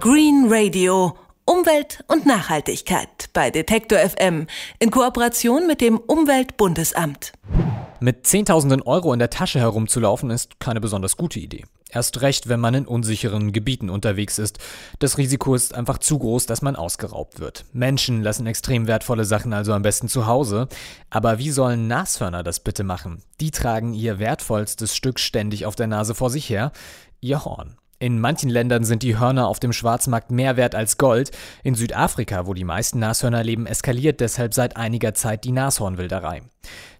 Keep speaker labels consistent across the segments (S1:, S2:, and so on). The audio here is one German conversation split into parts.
S1: Green Radio. Umwelt und Nachhaltigkeit bei Detektor FM in Kooperation mit dem Umweltbundesamt.
S2: Mit Zehntausenden Euro in der Tasche herumzulaufen ist keine besonders gute Idee. Erst recht, wenn man in unsicheren Gebieten unterwegs ist. Das Risiko ist einfach zu groß, dass man ausgeraubt wird. Menschen lassen extrem wertvolle Sachen also am besten zu Hause. Aber wie sollen Nashörner das bitte machen? Die tragen ihr wertvollstes Stück ständig auf der Nase vor sich her, ihr Horn. In manchen Ländern sind die Hörner auf dem Schwarzmarkt mehr wert als Gold. In Südafrika, wo die meisten Nashörner leben, eskaliert deshalb seit einiger Zeit die Nashornwilderei.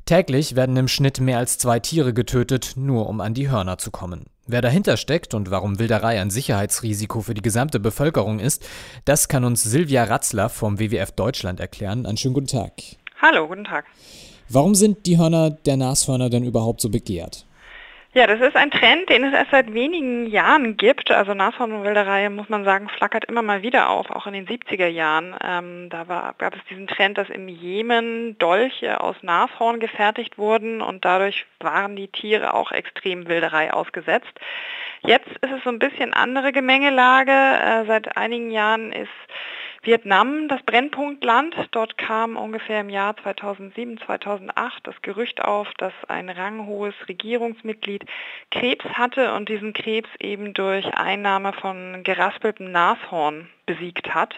S2: Täglich werden im Schnitt mehr als zwei Tiere getötet, nur um an die Hörner zu kommen. Wer dahinter steckt und warum Wilderei ein Sicherheitsrisiko für die gesamte Bevölkerung ist, das kann uns Silvia Ratzler vom WWF Deutschland erklären. Einen schönen guten Tag.
S3: Hallo, guten Tag.
S2: Warum sind die Hörner der Nashörner denn überhaupt so begehrt?
S3: Ja, das ist ein Trend, den es erst seit wenigen Jahren gibt. Also Nashornwilderei, muss man sagen, flackert immer mal wieder auf, auch in den 70er Jahren. Ähm, da war, gab es diesen Trend, dass im Jemen Dolche aus Nashorn gefertigt wurden und dadurch waren die Tiere auch extrem Wilderei ausgesetzt. Jetzt ist es so ein bisschen andere Gemengelage. Äh, seit einigen Jahren ist Vietnam, das Brennpunktland. Dort kam ungefähr im Jahr 2007, 2008 das Gerücht auf, dass ein ranghohes Regierungsmitglied Krebs hatte und diesen Krebs eben durch Einnahme von geraspeltem Nashorn besiegt hat.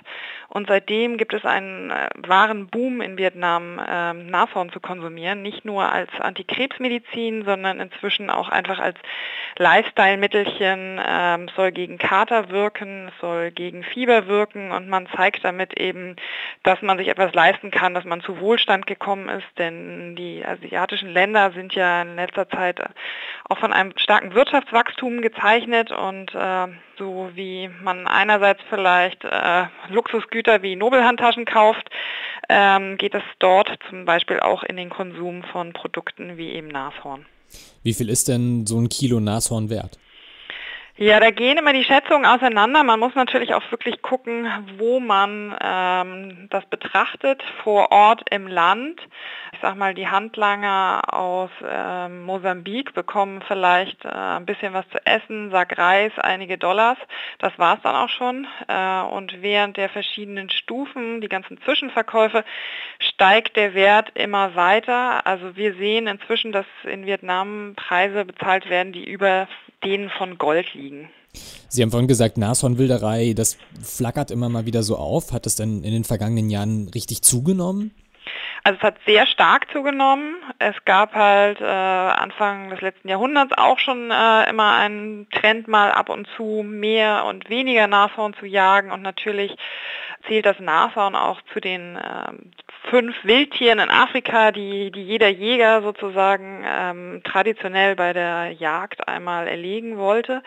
S3: Und seitdem gibt es einen äh, wahren Boom in Vietnam, äh, Nashorn zu konsumieren. Nicht nur als Antikrebsmedizin, sondern inzwischen auch einfach als Lifestyle-Mittelchen. Es soll gegen Kater wirken, soll gegen Fieber wirken und man zeigt damit eben, dass man sich etwas leisten kann, dass man zu Wohlstand gekommen ist. Denn die asiatischen Länder sind ja in letzter Zeit auch von einem starken Wirtschaftswachstum gezeichnet und äh, so wie man einerseits vielleicht äh, Luxusgüter wie Nobelhandtaschen kauft, ähm, geht es dort zum Beispiel auch in den Konsum von Produkten wie eben Nashorn.
S2: Wie viel ist denn so ein Kilo Nashorn wert?
S3: Ja, da gehen immer die Schätzungen auseinander. Man muss natürlich auch wirklich gucken, wo man ähm, das betrachtet, vor Ort im Land. Ich sag mal, die Handlanger aus ähm, Mosambik bekommen vielleicht äh, ein bisschen was zu essen, Sack Reis, einige Dollars. Das war es dann auch schon. Äh, und während der verschiedenen Stufen, die ganzen Zwischenverkäufe, steigt der Wert immer weiter. Also wir sehen inzwischen, dass in Vietnam Preise bezahlt werden, die über denen von Gold liegen.
S2: Sie haben vorhin gesagt, Nashornwilderei, das flackert immer mal wieder so auf. Hat das denn in den vergangenen Jahren richtig zugenommen?
S3: Also es hat sehr stark zugenommen. Es gab halt äh, Anfang des letzten Jahrhunderts auch schon äh, immer einen Trend mal ab und zu mehr und weniger Nashorn zu jagen und natürlich zählt das Nashorn auch zu den äh, fünf Wildtieren in Afrika, die, die jeder Jäger sozusagen ähm, traditionell bei der Jagd einmal erlegen wollte.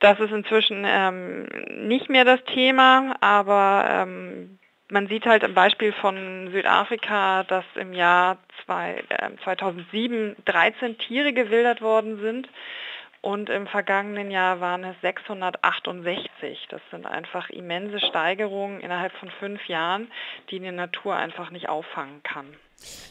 S3: Das ist inzwischen ähm, nicht mehr das Thema, aber ähm, man sieht halt im Beispiel von Südafrika, dass im Jahr zwei, äh, 2007 13 Tiere gewildert worden sind. Und im vergangenen Jahr waren es 668. Das sind einfach immense Steigerungen innerhalb von fünf Jahren, die die Natur einfach nicht auffangen kann.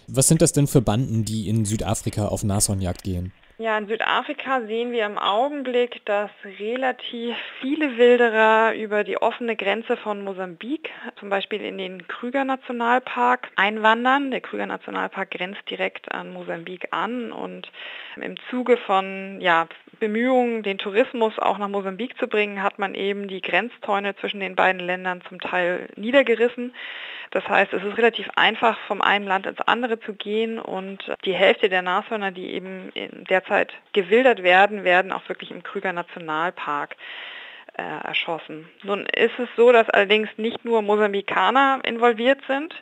S2: Was sind das denn für Banden, die in Südafrika auf Nashornjagd gehen?
S3: Ja, in Südafrika sehen wir im Augenblick, dass relativ viele Wilderer über die offene Grenze von Mosambik, zum Beispiel in den Krüger Nationalpark, einwandern. Der Krüger Nationalpark grenzt direkt an Mosambik an und im Zuge von ja, Bemühungen, den Tourismus auch nach Mosambik zu bringen, hat man eben die Grenzzäune zwischen den beiden Ländern zum Teil niedergerissen. Das heißt, es ist relativ einfach, vom einen Land ins andere zu gehen und die Hälfte der Nashörner, die eben derzeit gewildert werden, werden auch wirklich im Krüger Nationalpark äh, erschossen. Nun ist es so, dass allerdings nicht nur Mosambikaner involviert sind,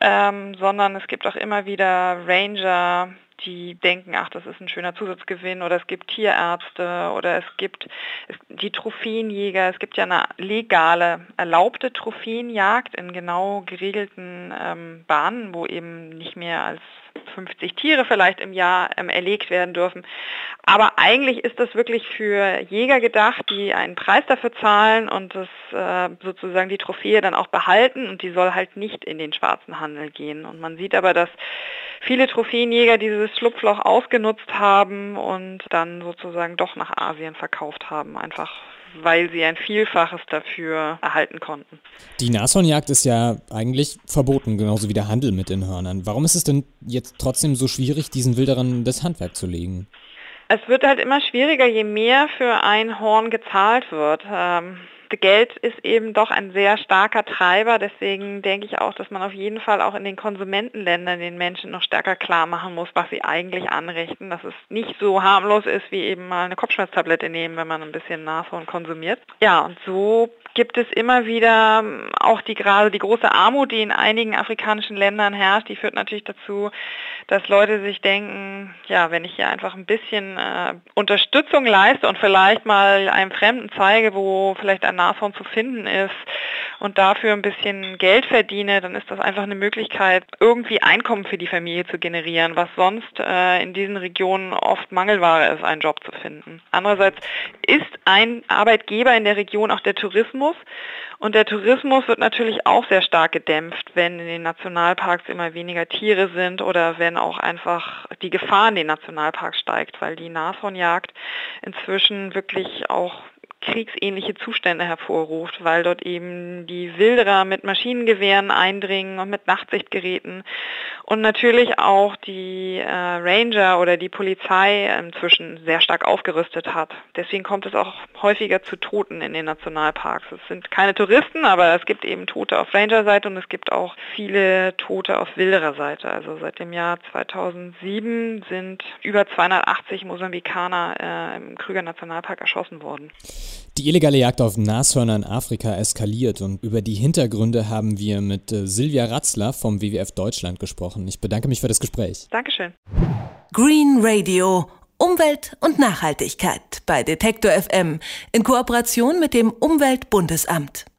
S3: ähm, sondern es gibt auch immer wieder Ranger, die denken, ach, das ist ein schöner Zusatzgewinn oder es gibt Tierärzte oder es gibt die Trophäenjäger. Es gibt ja eine legale, erlaubte Trophäenjagd in genau geregelten ähm, Bahnen, wo eben nicht mehr als 50 Tiere vielleicht im Jahr ähm, erlegt werden dürfen. Aber eigentlich ist das wirklich für Jäger gedacht, die einen Preis dafür zahlen und das äh, sozusagen die Trophäe dann auch behalten und die soll halt nicht in den schwarzen Handel gehen. Und man sieht aber, dass viele Trophäenjäger dieses Schlupfloch ausgenutzt haben und dann sozusagen doch nach Asien verkauft haben, einfach weil sie ein Vielfaches dafür erhalten konnten.
S2: Die Nashornjagd ist ja eigentlich verboten, genauso wie der Handel mit den Hörnern. Warum ist es denn jetzt trotzdem so schwierig, diesen Wilderern das Handwerk zu legen?
S3: Es wird halt immer schwieriger, je mehr für ein Horn gezahlt wird. Ähm Geld ist eben doch ein sehr starker Treiber. Deswegen denke ich auch, dass man auf jeden Fall auch in den Konsumentenländern den Menschen noch stärker klar machen muss, was sie eigentlich anrichten. Dass es nicht so harmlos ist, wie eben mal eine Kopfschmerztablette nehmen, wenn man ein bisschen Nashorn konsumiert. Ja, und so gibt es immer wieder auch die gerade die große Armut, die in einigen afrikanischen Ländern herrscht, die führt natürlich dazu, dass Leute sich denken, ja, wenn ich hier einfach ein bisschen äh, Unterstützung leiste und vielleicht mal einem Fremden zeige, wo vielleicht ein Nashorn zu finden ist und dafür ein bisschen Geld verdiene, dann ist das einfach eine Möglichkeit, irgendwie Einkommen für die Familie zu generieren, was sonst äh, in diesen Regionen oft Mangelware ist, einen Job zu finden. Andererseits ist ein Arbeitgeber in der Region auch der Tourismus und der Tourismus wird natürlich auch sehr stark gedämpft, wenn in den Nationalparks immer weniger Tiere sind oder wenn auch einfach die Gefahr in den Nationalparks steigt, weil die Nashornjagd inzwischen wirklich auch kriegsähnliche Zustände hervorruft, weil dort eben die Wilderer mit Maschinengewehren eindringen und mit Nachtsichtgeräten und natürlich auch die äh, Ranger oder die Polizei inzwischen sehr stark aufgerüstet hat. Deswegen kommt es auch häufiger zu Toten in den Nationalparks. Es sind keine Touristen, aber es gibt eben Tote auf Ranger-Seite und es gibt auch viele Tote auf Wilderer-Seite. Also seit dem Jahr 2007 sind über 280 Mosambikaner äh, im Krüger Nationalpark erschossen worden.
S2: Die illegale Jagd auf Nashörner in Afrika eskaliert und über die Hintergründe haben wir mit äh, Silvia Ratzler vom WWF Deutschland gesprochen. Ich bedanke mich für das Gespräch.
S3: Dankeschön.
S1: Green Radio. Umwelt und Nachhaltigkeit bei Detektor FM in Kooperation mit dem Umweltbundesamt.